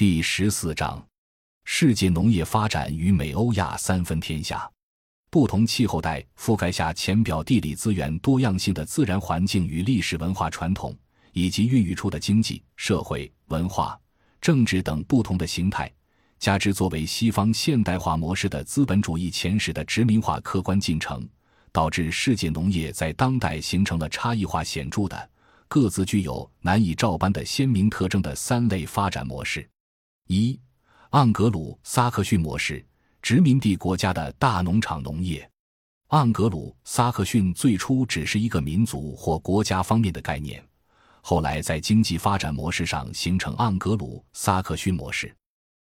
第十四章：世界农业发展与美欧亚三分天下。不同气候带覆盖下浅表地理资源多样性的自然环境与历史文化传统，以及孕育出的经济社会、文化、政治等不同的形态，加之作为西方现代化模式的资本主义前史的殖民化客观进程，导致世界农业在当代形成了差异化显著的、各自具有难以照搬的鲜明特征的三类发展模式：一、盎格鲁撒克逊模式。殖民地国家的大农场农业，盎格鲁撒克逊最初只是一个民族或国家方面的概念，后来在经济发展模式上形成盎格鲁撒克逊模式。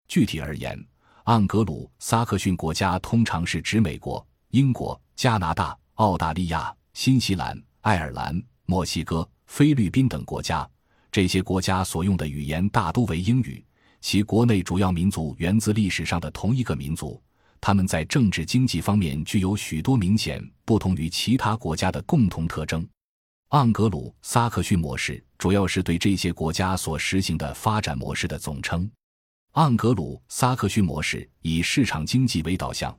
具体而言，盎格鲁撒克逊国家通常是指美国、英国、加拿大、澳大利亚、新西兰、爱尔兰、墨西哥、菲律宾等国家。这些国家所用的语言大都为英语。其国内主要民族源自历史上的同一个民族，他们在政治经济方面具有许多明显不同于其他国家的共同特征。盎格鲁撒克逊模式主要是对这些国家所实行的发展模式的总称。盎格鲁撒克逊模式以市场经济为导向，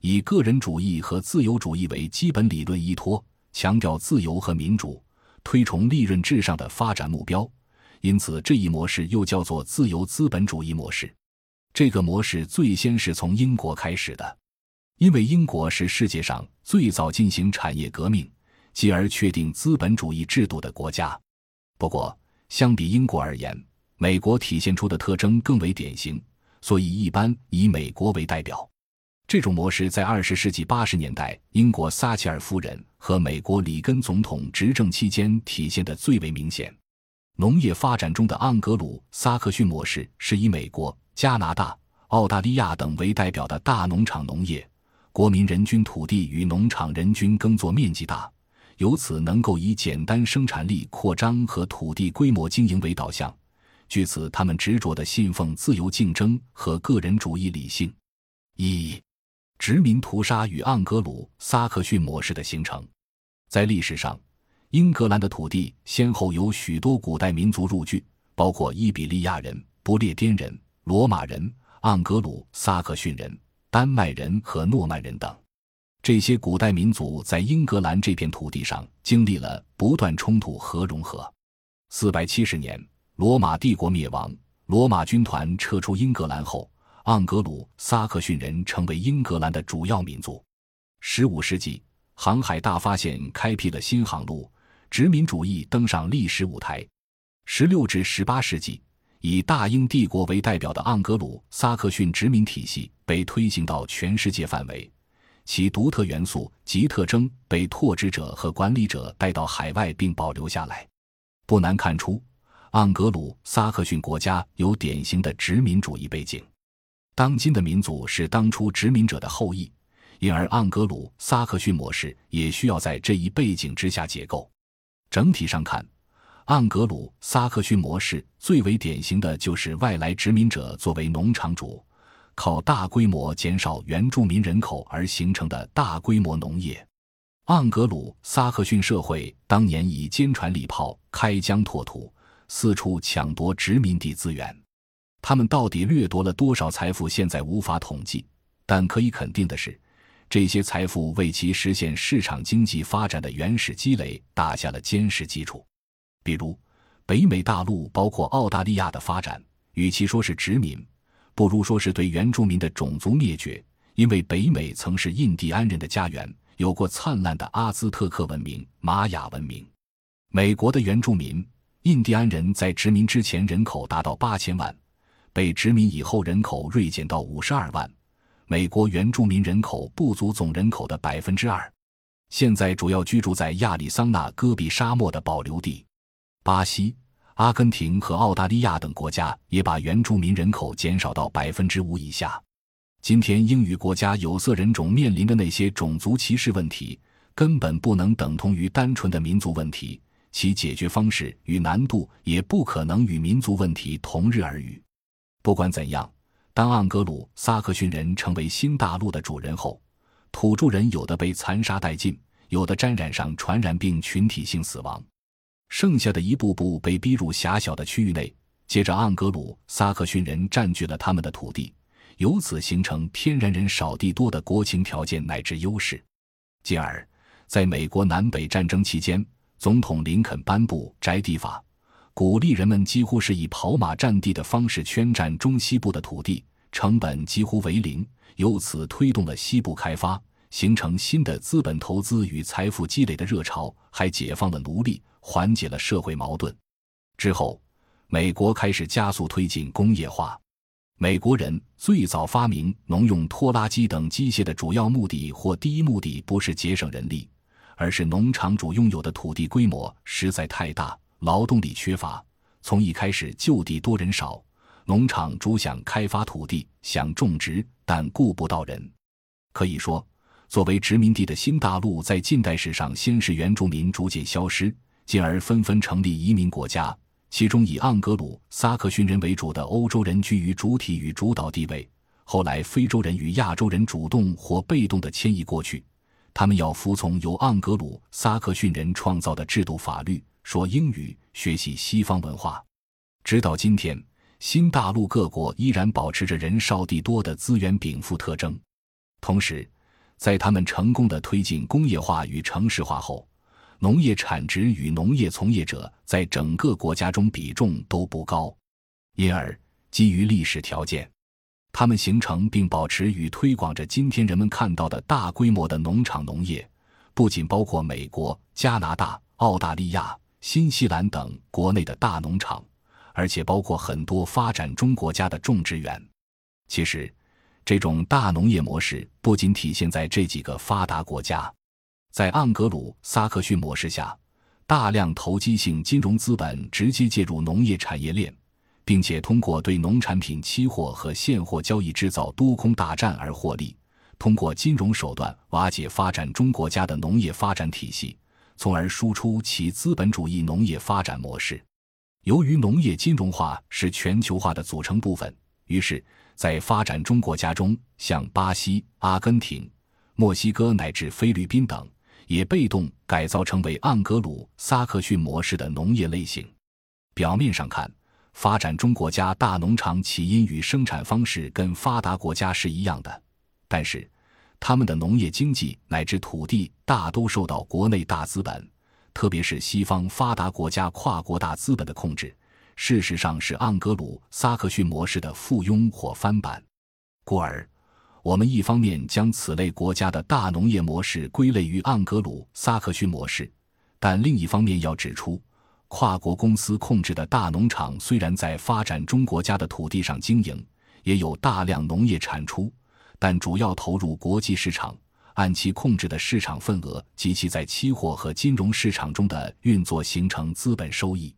以个人主义和自由主义为基本理论依托，强调自由和民主，推崇利润至上的发展目标。因此，这一模式又叫做自由资本主义模式。这个模式最先是从英国开始的，因为英国是世界上最早进行产业革命，继而确定资本主义制度的国家。不过，相比英国而言，美国体现出的特征更为典型，所以一般以美国为代表。这种模式在二十世纪八十年代英国撒切尔夫人和美国里根总统执政期间体现的最为明显。农业发展中的盎格鲁撒克逊模式是以美国、加拿大、澳大利亚等为代表的大农场农业，国民人均土地与农场人均耕作面积大，由此能够以简单生产力扩张和土地规模经营为导向。据此，他们执着地信奉自由竞争和个人主义理性。一、殖民屠杀与盎格鲁撒克逊模式的形成，在历史上。英格兰的土地先后有许多古代民族入居，包括伊比利亚人、不列颠人、罗马人、盎格鲁撒克逊人、丹麦人和诺曼人等。这些古代民族在英格兰这片土地上经历了不断冲突和融合。四百七十年，罗马帝国灭亡，罗马军团撤出英格兰后，盎格鲁撒克逊人成为英格兰的主要民族。十五世纪，航海大发现开辟了新航路。殖民主义登上历史舞台。十六至十八世纪，以大英帝国为代表的盎格鲁撒克逊殖民体系被推行到全世界范围，其独特元素及特征被拓殖者和管理者带到海外并保留下来。不难看出，盎格鲁撒克逊国家有典型的殖民主义背景。当今的民族是当初殖民者的后裔，因而盎格鲁撒克逊模式也需要在这一背景之下解构。整体上看，盎格鲁撒克逊模式最为典型的就是外来殖民者作为农场主，靠大规模减少原住民人口而形成的大规模农业。盎格鲁撒克逊社会当年以坚船利炮、开疆拓土，四处抢夺殖民地资源。他们到底掠夺了多少财富，现在无法统计，但可以肯定的是。这些财富为其实现市场经济发展的原始积累打下了坚实基础。比如，北美大陆包括澳大利亚的发展，与其说是殖民，不如说是对原住民的种族灭绝。因为北美曾是印第安人的家园，有过灿烂的阿兹特克文明、玛雅文明。美国的原住民印第安人在殖民之前人口达到八千万，被殖民以后人口锐减到五十二万。美国原住民人口不足总人口的百分之二，现在主要居住在亚利桑那戈壁沙漠的保留地。巴西、阿根廷和澳大利亚等国家也把原住民人口减少到百分之五以下。今天，英语国家有色人种面临的那些种族歧视问题，根本不能等同于单纯的民族问题，其解决方式与难度也不可能与民族问题同日而语。不管怎样。当盎格鲁撒克逊人成为新大陆的主人后，土著人有的被残杀殆尽，有的沾染上传染病群体性死亡，剩下的一步步被逼入狭小的区域内，接着盎格鲁撒克逊人占据了他们的土地，由此形成天然人少地多的国情条件乃至优势。进而，在美国南北战争期间，总统林肯颁布宅地法，鼓励人们几乎是以跑马占地的方式圈占中西部的土地，成本几乎为零，由此推动了西部开发，形成新的资本投资与财富积累的热潮，还解放了奴隶，缓解了社会矛盾。之后，美国开始加速推进工业化。美国人最早发明农用拖拉机等机械的主要目的或第一目的不是节省人力，而是农场主拥有的土地规模实在太大，劳动力缺乏。从一开始就地多人少，农场主想开发土地，想种植，但雇不到人。可以说，作为殖民地的新大陆在近代史上，先是原住民逐渐消失，进而纷纷成立移民国家。其中以盎格鲁撒克逊人为主的欧洲人居于主体与主导地位。后来，非洲人与亚洲人主动或被动地迁移过去，他们要服从由盎格鲁撒克逊人创造的制度法律，说英语，学习西方文化。直到今天，新大陆各国依然保持着人少地多的资源禀赋特征。同时，在他们成功的推进工业化与城市化后，农业产值与农业从业者在整个国家中比重都不高，因而基于历史条件，他们形成并保持与推广着今天人们看到的大规模的农场农业，不仅包括美国、加拿大、澳大利亚、新西兰等国内的大农场，而且包括很多发展中国家的种植园。其实，这种大农业模式不仅体现在这几个发达国家。在盎格鲁撒克逊模式下，大量投机性金融资本直接介入农业产业链，并且通过对农产品期货和现货交易制造多空大战而获利，通过金融手段瓦解发展中国家的农业发展体系，从而输出其资本主义农业发展模式。由于农业金融化是全球化的组成部分，于是，在发展中国家中，像巴西、阿根廷、墨西哥乃至菲律宾等。也被动改造成为盎格鲁撒克逊模式的农业类型。表面上看，发展中国家大农场起因与生产方式跟发达国家是一样的，但是他们的农业经济乃至土地大都受到国内大资本，特别是西方发达国家跨国大资本的控制。事实上是盎格鲁撒克逊模式的附庸或翻版，故而。我们一方面将此类国家的大农业模式归类于盎格鲁撒克逊模式，但另一方面要指出，跨国公司控制的大农场虽然在发展中国家的土地上经营，也有大量农业产出，但主要投入国际市场，按其控制的市场份额及其在期货和金融市场中的运作形成资本收益，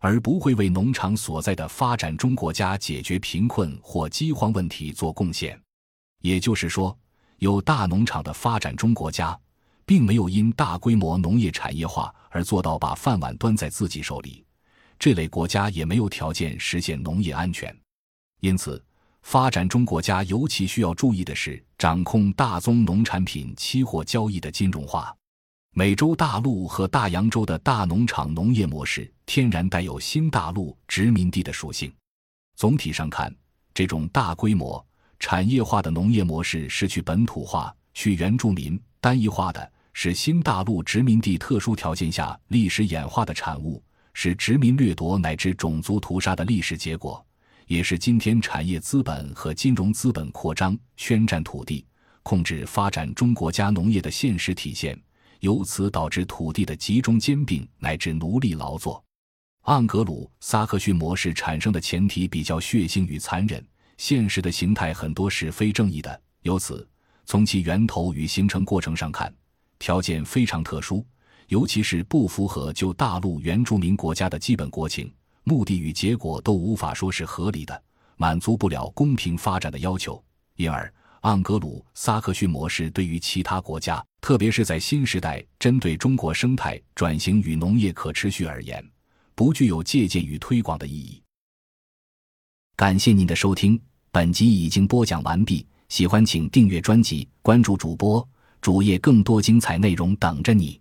而不会为农场所在的发展中国家解决贫困或饥荒问题做贡献。也就是说，有大农场的发展中国家，并没有因大规模农业产业化而做到把饭碗端在自己手里。这类国家也没有条件实现农业安全。因此，发展中国家尤其需要注意的是，掌控大宗农产品期货交易的金融化。美洲大陆和大洋洲的大农场农业模式，天然带有新大陆殖民地的属性。总体上看，这种大规模。产业化的农业模式是去本土化、去原住民、单一化的，是新大陆殖民地特殊条件下历史演化的产物，是殖民掠夺乃至种族屠杀的历史结果，也是今天产业资本和金融资本扩张、宣占土地、控制发展中国家农业的现实体现。由此导致土地的集中兼并乃至奴隶劳作。盎格鲁撒克逊模式产生的前提比较血腥与残忍。现实的形态很多是非正义的，由此从其源头与形成过程上看，条件非常特殊，尤其是不符合就大陆原住民国家的基本国情，目的与结果都无法说是合理的，满足不了公平发展的要求。因而，盎格鲁撒克逊模式对于其他国家，特别是在新时代针对中国生态转型与农业可持续而言，不具有借鉴与推广的意义。感谢您的收听，本集已经播讲完毕。喜欢请订阅专辑，关注主播主页，更多精彩内容等着你。